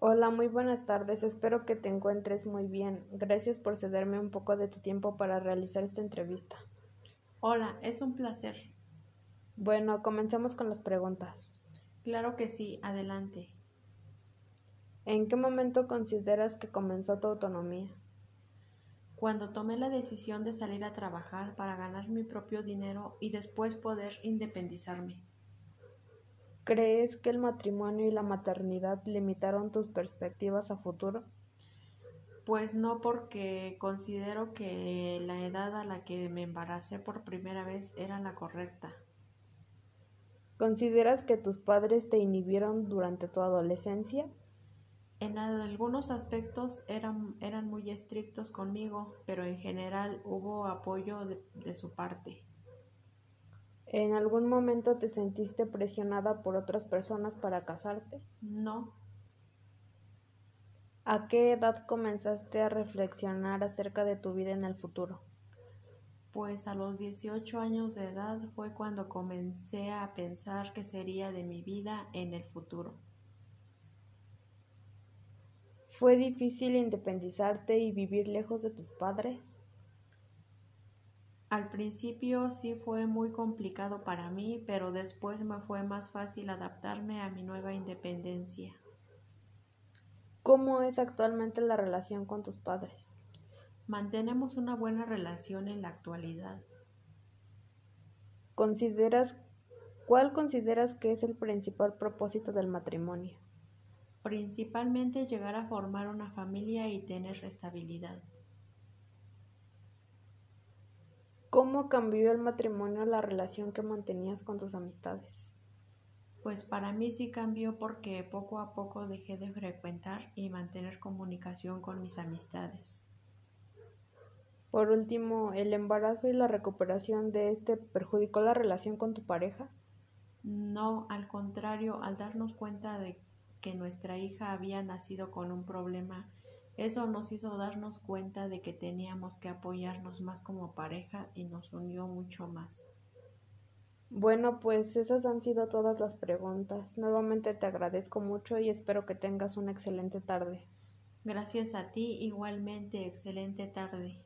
Hola, muy buenas tardes. Espero que te encuentres muy bien. Gracias por cederme un poco de tu tiempo para realizar esta entrevista. Hola, es un placer. Bueno, comencemos con las preguntas. Claro que sí, adelante. ¿En qué momento consideras que comenzó tu autonomía? Cuando tomé la decisión de salir a trabajar para ganar mi propio dinero y después poder independizarme. ¿Crees que el matrimonio y la maternidad limitaron tus perspectivas a futuro? Pues no porque considero que la edad a la que me embaracé por primera vez era la correcta. ¿Consideras que tus padres te inhibieron durante tu adolescencia? En algunos aspectos eran, eran muy estrictos conmigo, pero en general hubo apoyo de, de su parte. ¿En algún momento te sentiste presionada por otras personas para casarte? No. ¿A qué edad comenzaste a reflexionar acerca de tu vida en el futuro? Pues a los 18 años de edad fue cuando comencé a pensar qué sería de mi vida en el futuro. ¿Fue difícil independizarte y vivir lejos de tus padres? Al principio sí fue muy complicado para mí, pero después me fue más fácil adaptarme a mi nueva independencia. ¿Cómo es actualmente la relación con tus padres? Mantenemos una buena relación en la actualidad. ¿Consideras cuál consideras que es el principal propósito del matrimonio? Principalmente llegar a formar una familia y tener estabilidad. ¿Cómo cambió el matrimonio la relación que mantenías con tus amistades? Pues para mí sí cambió porque poco a poco dejé de frecuentar y mantener comunicación con mis amistades. Por último, ¿el embarazo y la recuperación de este perjudicó la relación con tu pareja? No, al contrario, al darnos cuenta de que nuestra hija había nacido con un problema eso nos hizo darnos cuenta de que teníamos que apoyarnos más como pareja y nos unió mucho más. Bueno, pues esas han sido todas las preguntas. Nuevamente te agradezco mucho y espero que tengas una excelente tarde. Gracias a ti, igualmente, excelente tarde.